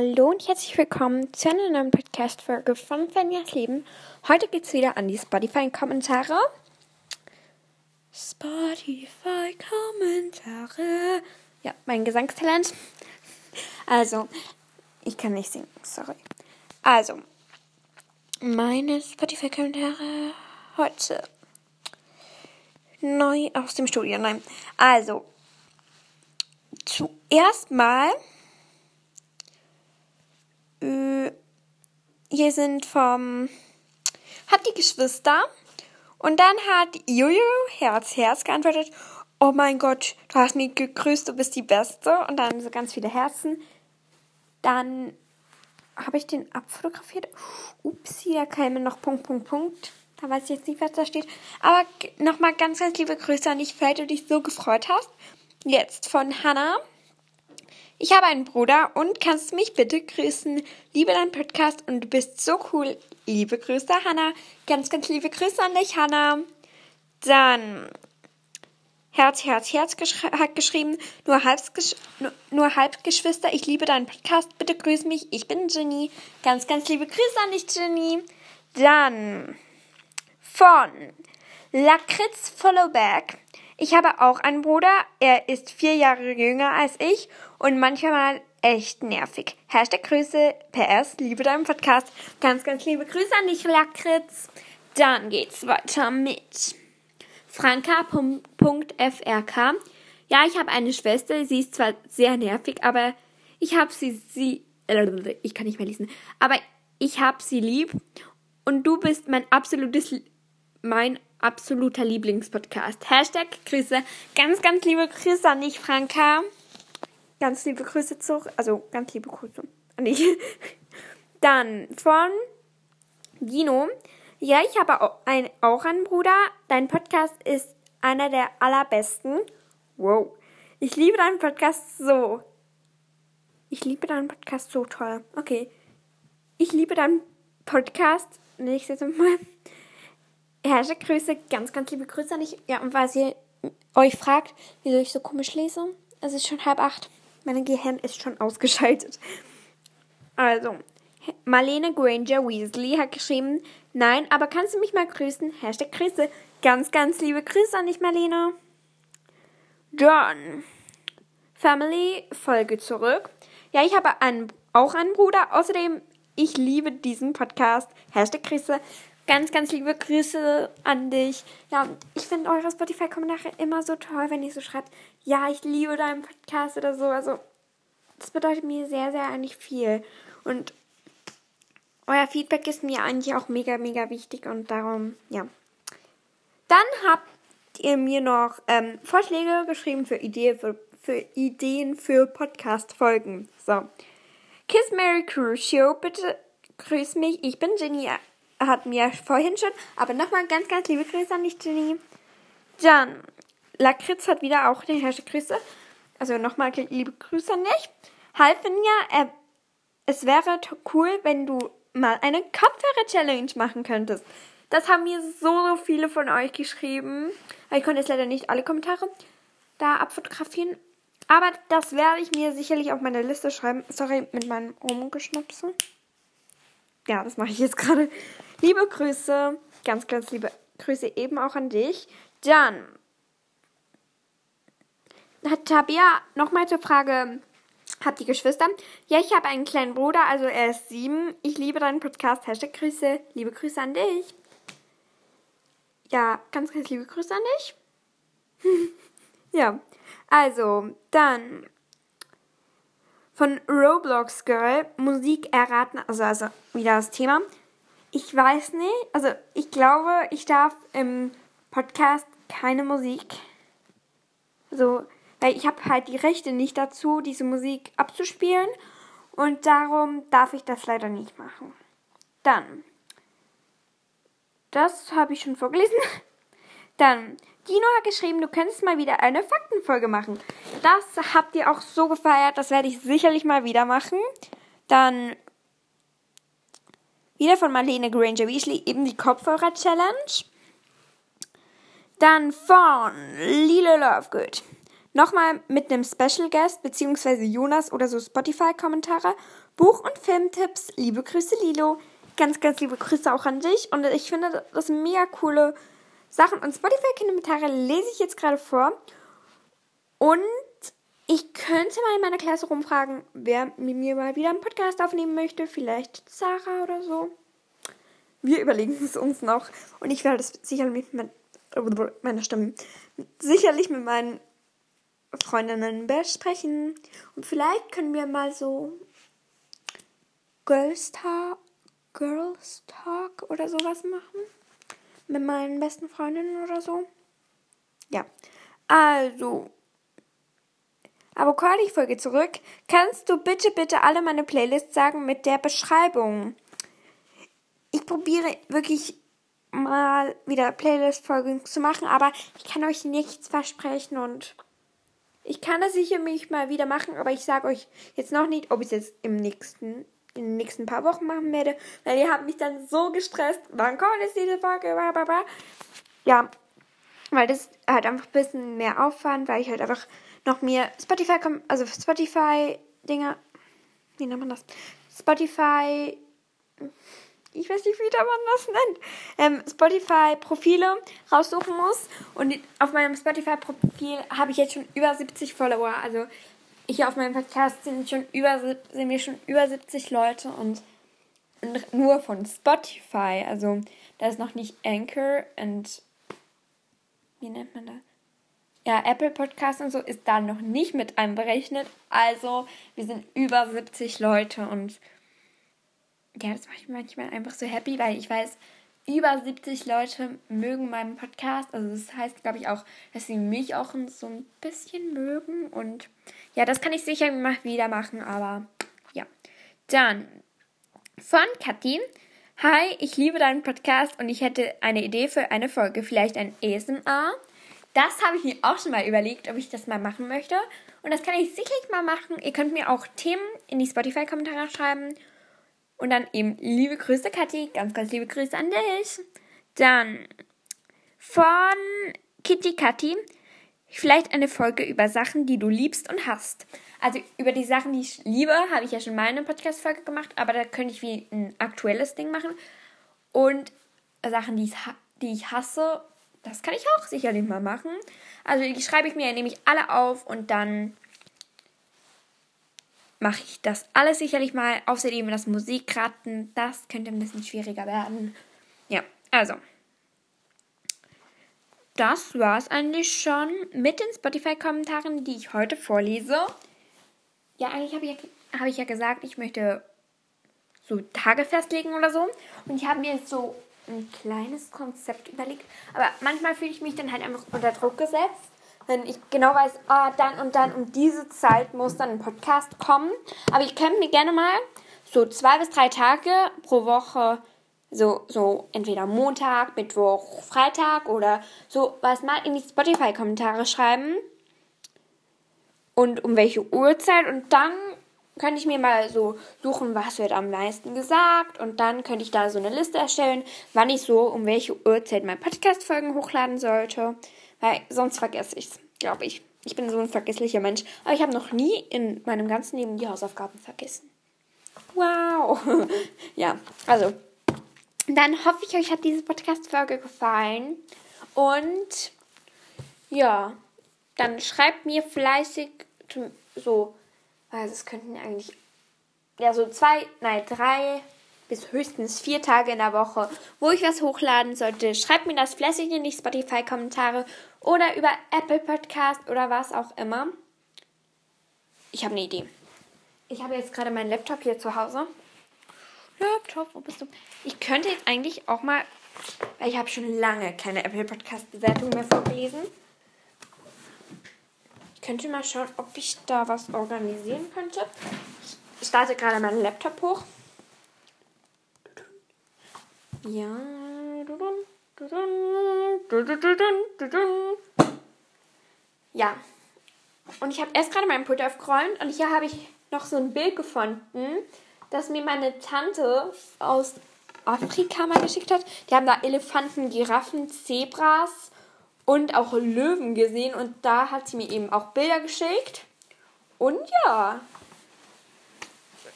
Hallo und herzlich willkommen zu einer neuen Podcast-Folge von Fenjas Leben. Heute geht es wieder an die Spotify-Kommentare. Spotify-Kommentare. Ja, mein Gesangstalent. Also, ich kann nicht singen, sorry. Also, meine Spotify-Kommentare heute. Neu aus dem Studio, nein. Also, zuerst mal hier sind vom hat die Geschwister und dann hat Juju Herz Herz geantwortet. Oh mein Gott, du hast mich gegrüßt, du bist die Beste. Und dann so ganz viele Herzen. Dann habe ich den abfotografiert. Ups, hier käme noch Punkt, Punkt, Punkt. Da weiß ich jetzt nicht, was da steht. Aber nochmal ganz, ganz liebe Grüße an dich, weil du dich so gefreut hast. Jetzt von Hannah. Ich habe einen Bruder und kannst mich bitte grüßen. Liebe deinen Podcast und du bist so cool. Liebe Grüße, Hannah. Ganz, ganz liebe Grüße an dich, Hannah. Dann Herz, Herz, Herz gesch hat geschrieben. Nur, Halbgesch nur, nur Halbgeschwister, ich liebe deinen Podcast. Bitte grüß mich. Ich bin Ginny. Ganz, ganz liebe Grüße an dich, Ginny. Dann von Lakritz Followback. Ich habe auch einen Bruder, er ist vier Jahre jünger als ich und manchmal echt nervig. Hashtag Grüße, PS, liebe deinen Podcast. Ganz, ganz liebe Grüße an dich, Lakritz. Dann geht's weiter mit franka.frk. Ja, ich habe eine Schwester, sie ist zwar sehr nervig, aber ich habe sie, sie, ich kann nicht mehr lesen, aber ich habe sie lieb und du bist mein absolutes, mein absoluter Lieblingspodcast. Hashtag Grüße. Ganz, ganz liebe Grüße an dich, Franka. Ganz liebe Grüße zurück. Also, ganz liebe Grüße an dich. Dann von Dino. Ja, ich habe auch, ein, auch einen Bruder. Dein Podcast ist einer der allerbesten. Wow. Ich liebe deinen Podcast so. Ich liebe deinen Podcast so toll. Okay. Ich liebe deinen Podcast. Nächstes Mal. Herrsche Grüße, ganz, ganz liebe Grüße an dich. Ja, und falls ihr euch fragt, wieso ich so komisch lese, es ist schon halb acht. Mein Gehirn ist schon ausgeschaltet. Also, Marlene Granger Weasley hat geschrieben, nein, aber kannst du mich mal grüßen? Hashtag Grüße. Ganz, ganz liebe Grüße an dich, Marlene. John. Family, Folge zurück. Ja, ich habe einen, auch einen Bruder. Außerdem, ich liebe diesen Podcast. Hashtag Grüße. Ganz, ganz liebe Grüße an dich. Ja, ich finde eure Spotify-Kommentare immer so toll, wenn ihr so schreibt, ja, ich liebe deinen Podcast oder so. Also, das bedeutet mir sehr, sehr eigentlich viel. Und euer Feedback ist mir eigentlich auch mega, mega wichtig und darum, ja. Dann habt ihr mir noch ähm, Vorschläge geschrieben für, Idee, für, für Ideen für Podcast-Folgen. So. Kiss Mary Crucio, bitte grüß mich. Ich bin Jenny hat mir vorhin schon, aber nochmal ganz, ganz liebe Grüße an dich, Jenny. Dann, Lakritz hat wieder auch eine Herrsche Grüße. Also nochmal liebe Grüße an dich. Halfinja, äh, es wäre cool, wenn du mal eine Kopfhörer-Challenge machen könntest. Das haben mir so, so viele von euch geschrieben. Ich konnte jetzt leider nicht alle Kommentare da abfotografieren. Aber das werde ich mir sicherlich auf meine Liste schreiben. Sorry, mit meinem Rumgeschnupsen. Ja, das mache ich jetzt gerade. Liebe Grüße, ganz, ganz liebe Grüße eben auch an dich. Dann hat Tabia nochmal zur Frage, habt ihr Geschwister? Ja, ich habe einen kleinen Bruder, also er ist sieben. Ich liebe deinen Podcast. Hashtag Grüße. Liebe Grüße an dich. Ja, ganz, ganz liebe Grüße an dich. ja, also, dann von Roblox Girl Musik erraten, also, also wieder das Thema. Ich weiß nicht, also ich glaube, ich darf im Podcast keine Musik. So, weil ich habe halt die Rechte nicht dazu, diese Musik abzuspielen. Und darum darf ich das leider nicht machen. Dann. Das habe ich schon vorgelesen. Dann. Dino hat geschrieben, du könntest mal wieder eine Faktenfolge machen. Das habt ihr auch so gefeiert. Das werde ich sicherlich mal wieder machen. Dann wieder von Marlene Granger Weasley, eben die Kopfhörer-Challenge. Dann von Lila Lovegood. Nochmal mit einem Special Guest, beziehungsweise Jonas oder so Spotify-Kommentare. Buch- und Filmtipps. Liebe Grüße, Lilo. Ganz, ganz liebe Grüße auch an dich. Und ich finde das mega coole Sachen. Und Spotify-Kommentare lese ich jetzt gerade vor. Und ich könnte mal in meiner Klasse rumfragen, wer mit mir mal wieder einen Podcast aufnehmen möchte. Vielleicht Sarah oder so. Wir überlegen es uns noch. Und ich werde das sicherlich mit meiner Stimme sicherlich mit meinen Freundinnen besprechen. Und vielleicht können wir mal so Girls Talk, Girls Talk oder sowas machen. Mit meinen besten Freundinnen oder so. Ja. Also. Avocado-Folge zurück. Kannst du bitte, bitte alle meine Playlists sagen mit der Beschreibung? Ich probiere wirklich mal wieder Playlist-Folgen zu machen, aber ich kann euch nichts versprechen und ich kann das sicher mich mal wieder machen, aber ich sage euch jetzt noch nicht, ob ich es jetzt im nächsten, in den nächsten paar Wochen machen werde, weil ihr habt mich dann so gestresst. Wann kommt jetzt diese Folge? Ja, weil das halt einfach ein bisschen mehr Aufwand, weil ich halt einfach noch mehr Spotify, also Spotify-Dinger, wie nennt man das? Spotify ich weiß nicht, wie man das nennt, ähm, Spotify-Profile raussuchen muss. Und auf meinem Spotify-Profil habe ich jetzt schon über 70 Follower. Also hier auf meinem Podcast sind schon über sind wir schon über 70 Leute und nur von Spotify. Also da ist noch nicht Anchor und wie nennt man das? Ja, Apple Podcast und so ist da noch nicht mit einberechnet. Also wir sind über 70 Leute und ja, das macht mich manchmal einfach so happy, weil ich weiß, über 70 Leute mögen meinen Podcast. Also das heißt, glaube ich, auch, dass sie mich auch so ein bisschen mögen. Und ja, das kann ich sicher mal wieder machen, aber ja. Dann von Kathi. Hi, ich liebe deinen Podcast und ich hätte eine Idee für eine Folge, vielleicht ein ASMR. Das habe ich mir auch schon mal überlegt, ob ich das mal machen möchte. Und das kann ich sicherlich mal machen. Ihr könnt mir auch Themen in die Spotify-Kommentare schreiben. Und dann eben liebe Grüße, Kathi. Ganz, ganz liebe Grüße an dich. Dann von Kitty Kathi. Vielleicht eine Folge über Sachen, die du liebst und hast. Also über die Sachen, die ich liebe, habe ich ja schon mal eine Podcast-Folge gemacht, aber da könnte ich wie ein aktuelles Ding machen. Und Sachen, die ich, die ich hasse, das kann ich auch sicherlich mal machen. Also die schreibe ich mir nämlich alle auf und dann mache ich das alles sicherlich mal. Außerdem das Musikraten, das könnte ein bisschen schwieriger werden. Ja, also. Das war es eigentlich schon mit den Spotify-Kommentaren, die ich heute vorlese. Ja, eigentlich habe ich, hab ich ja gesagt, ich möchte so Tage festlegen oder so. Und ich habe mir jetzt so ein kleines Konzept überlegt. Aber manchmal fühle ich mich dann halt einfach unter Druck gesetzt wenn ich genau weiß, ah, dann und dann um diese Zeit muss dann ein Podcast kommen. Aber ich könnte mir gerne mal so zwei bis drei Tage pro Woche so, so entweder Montag, Mittwoch, Freitag oder so was mal in die Spotify-Kommentare schreiben. Und um welche Uhrzeit. Und dann könnte ich mir mal so suchen, was wird am meisten gesagt. Und dann könnte ich da so eine Liste erstellen, wann ich so um welche Uhrzeit meine Podcast-Folgen hochladen sollte. Weil sonst vergesse ich es, glaube ich. Ich bin so ein vergesslicher Mensch. Aber ich habe noch nie in meinem ganzen Leben die Hausaufgaben vergessen. Wow. ja, also. Dann hoffe ich, euch hat diese Podcast-Folge gefallen. Und ja, dann schreibt mir fleißig so, also es könnten eigentlich, ja, so zwei, nein, drei bis höchstens vier Tage in der Woche, wo ich was hochladen sollte. Schreibt mir das fleißig in die Spotify-Kommentare oder über Apple Podcast oder was auch immer. Ich habe eine Idee. Ich habe jetzt gerade meinen Laptop hier zu Hause. Laptop, wo bist du? Ich könnte jetzt eigentlich auch mal, weil ich habe schon lange keine Apple Podcast Bewertung mehr vorgelesen. Ich könnte mal schauen, ob ich da was organisieren könnte. Ich starte gerade meinen Laptop hoch. Ja. Ja. Und ich habe erst gerade meinen Pult aufgeräumt und hier habe ich noch so ein Bild gefunden, das mir meine Tante aus Afrika mal geschickt hat. Die haben da Elefanten, Giraffen, Zebras und auch Löwen gesehen und da hat sie mir eben auch Bilder geschickt. Und ja,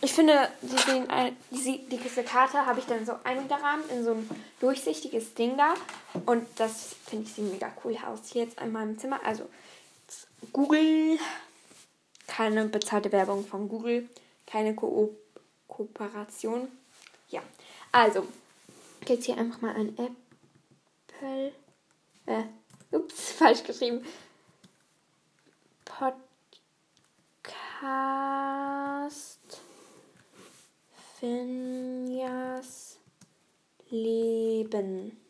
ich finde, die sehen, die, diese Karte habe ich dann so eingerahmt in so ein durchsichtiges Ding da. Und das finde ich sieht mega cool aus. Hier jetzt in meinem Zimmer. Also Google, keine bezahlte Werbung von Google, keine Ko Kooperation. Ja, also jetzt hier einfach mal ein Apple. Äh, ups, falsch geschrieben. Podcast. Finjas Leben.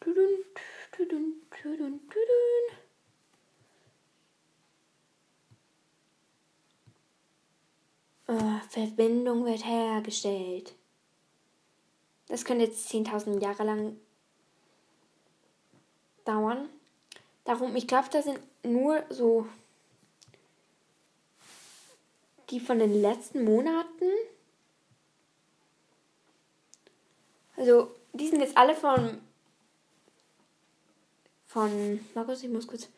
Tudun, tudun, tudun, tudun. Oh, Verbindung wird hergestellt. Das könnte jetzt 10.000 Jahre lang dauern. Darum, ich glaube, da sind nur so die von den letzten Monaten. Also, die sind jetzt alle von. Von. Markus, ich muss kurz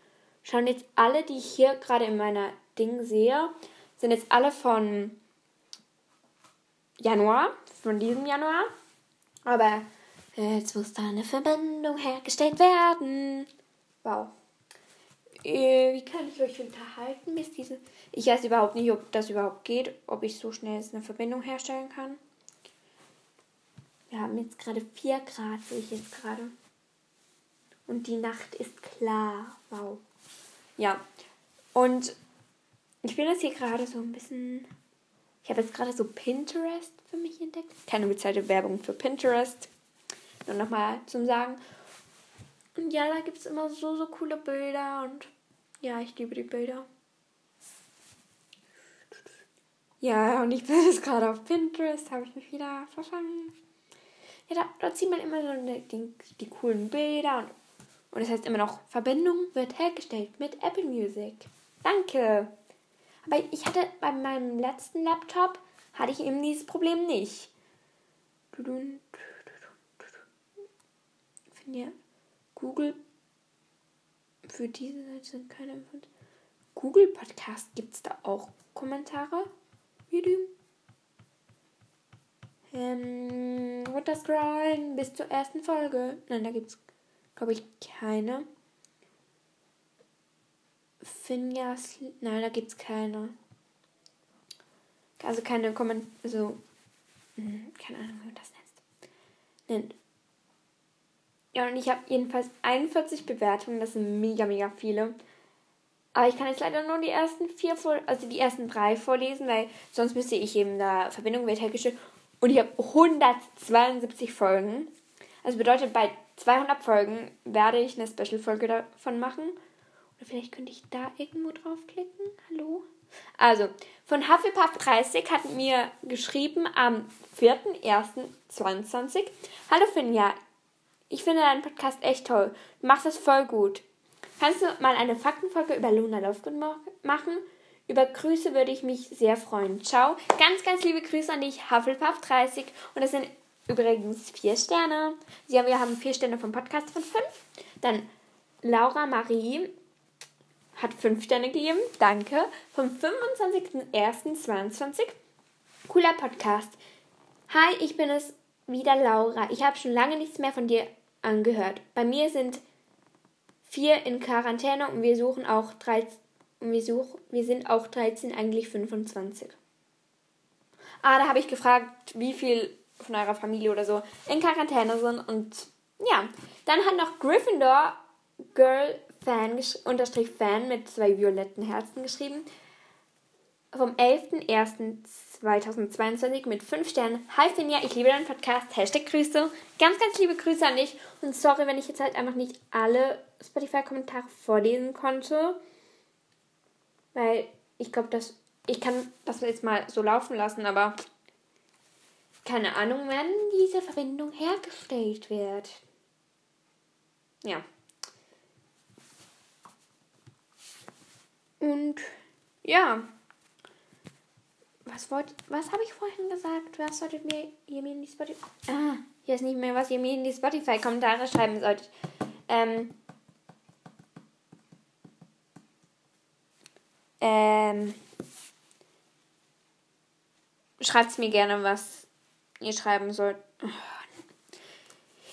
schauen. Jetzt alle, die ich hier gerade in meiner Ding sehe, sind jetzt alle von Januar. Von diesem Januar. Aber jetzt muss da eine Verbindung hergestellt werden. Wow. Äh, wie kann ich euch unterhalten, bis diese. Ich weiß überhaupt nicht, ob das überhaupt geht, ob ich so schnell eine Verbindung herstellen kann. Wir haben jetzt gerade 4 Grad, sehe ich jetzt gerade. Und die Nacht ist klar. Wow. Ja. Und ich bin jetzt hier gerade so ein bisschen. Ich habe jetzt gerade so Pinterest für mich entdeckt. Keine bezahlte Werbung für Pinterest. Nur nochmal zum Sagen. Und ja, da gibt es immer so, so coole Bilder und ja, ich liebe die Bilder. Ja, und ich bin jetzt gerade auf Pinterest, habe ich mich wieder verfangen. Ja, da, da zieht man immer so die, die, die coolen Bilder und, und es heißt immer noch, Verbindung wird hergestellt mit Apple Music. Danke. Aber ich hatte bei meinem letzten Laptop, hatte ich eben dieses Problem nicht. Ich finde ja Google für diese Seite sind keine Infos. Google Podcast gibt es da auch Kommentare? Ähm, runterscrollen bis zur ersten Folge. Nein, da gibt es, glaube ich, keine. Finjas. Nein, da gibt es keine. Also keine Kommentare. So. Hm, keine Ahnung, wie man das nennt. Ja, und ich habe jedenfalls 41 Bewertungen. Das sind mega, mega viele. Aber ich kann jetzt leider nur die ersten vier, vor also die ersten drei vorlesen, weil sonst müsste ich eben da Verbindung wird hergestellt. Und ich habe 172 Folgen. Also bedeutet, bei 200 Folgen werde ich eine Special-Folge davon machen. Oder vielleicht könnte ich da irgendwo draufklicken. Hallo? Also, von Hufflepuff 30 hat mir geschrieben am 4.1.22. Hallo Finja, ich finde deinen Podcast echt toll. Du machst das voll gut. Kannst du mal eine Faktenfolge über Luna Lovegood machen? Über Grüße würde ich mich sehr freuen. Ciao. Ganz, ganz liebe Grüße an dich, Hufflepuff30. Und das sind übrigens vier Sterne. Ja, wir haben vier Sterne vom Podcast von fünf. Dann Laura Marie hat fünf Sterne gegeben. Danke. Vom 25.01.22. Cooler Podcast. Hi, ich bin es wieder Laura. Ich habe schon lange nichts mehr von dir angehört. Bei mir sind vier in Quarantäne und wir suchen auch 13, und wir, such, wir sind auch 13, eigentlich 25. Ah, da habe ich gefragt, wie viel von eurer Familie oder so in Quarantäne sind und ja, dann hat noch Gryffindor Girl Fan unterstrich Fan mit zwei violetten Herzen geschrieben. Vom 11.01. 2022 mit 5 Sternen. Hi Finja, ich liebe deinen Podcast. Hashtag Grüße. Ganz, ganz liebe Grüße an dich. Und sorry, wenn ich jetzt halt einfach nicht alle Spotify-Kommentare vorlesen konnte. Weil ich glaube, dass ich kann das jetzt mal so laufen lassen, aber keine Ahnung, wenn diese Verbindung hergestellt wird. Ja. Und ja was wollt, was habe ich vorhin gesagt? Was solltet mir ihr mir in die Spotify. Ah, hier ist nicht mehr, was ihr mir in die Spotify-Kommentare schreiben solltet. Ähm. Ähm. Schreibt mir gerne, was ihr schreiben sollt.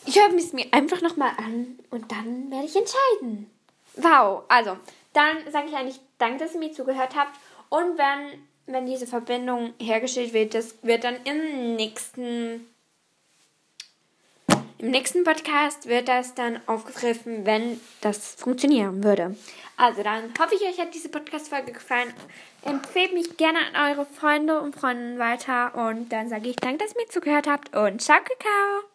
Ich höre es mir einfach nochmal an und dann werde ich entscheiden. Wow, also, dann sage ich eigentlich Danke, dass ihr mir zugehört habt. Und wenn, wenn diese Verbindung hergestellt wird, das wird dann im nächsten im nächsten Podcast wird das dann aufgegriffen, wenn das funktionieren würde. Also dann hoffe ich, euch hat diese Podcast-Folge gefallen. Empfehlt mich gerne an eure Freunde und Freundinnen weiter. Und dann sage ich danke, dass ihr mir zugehört habt und ciao, Kakao.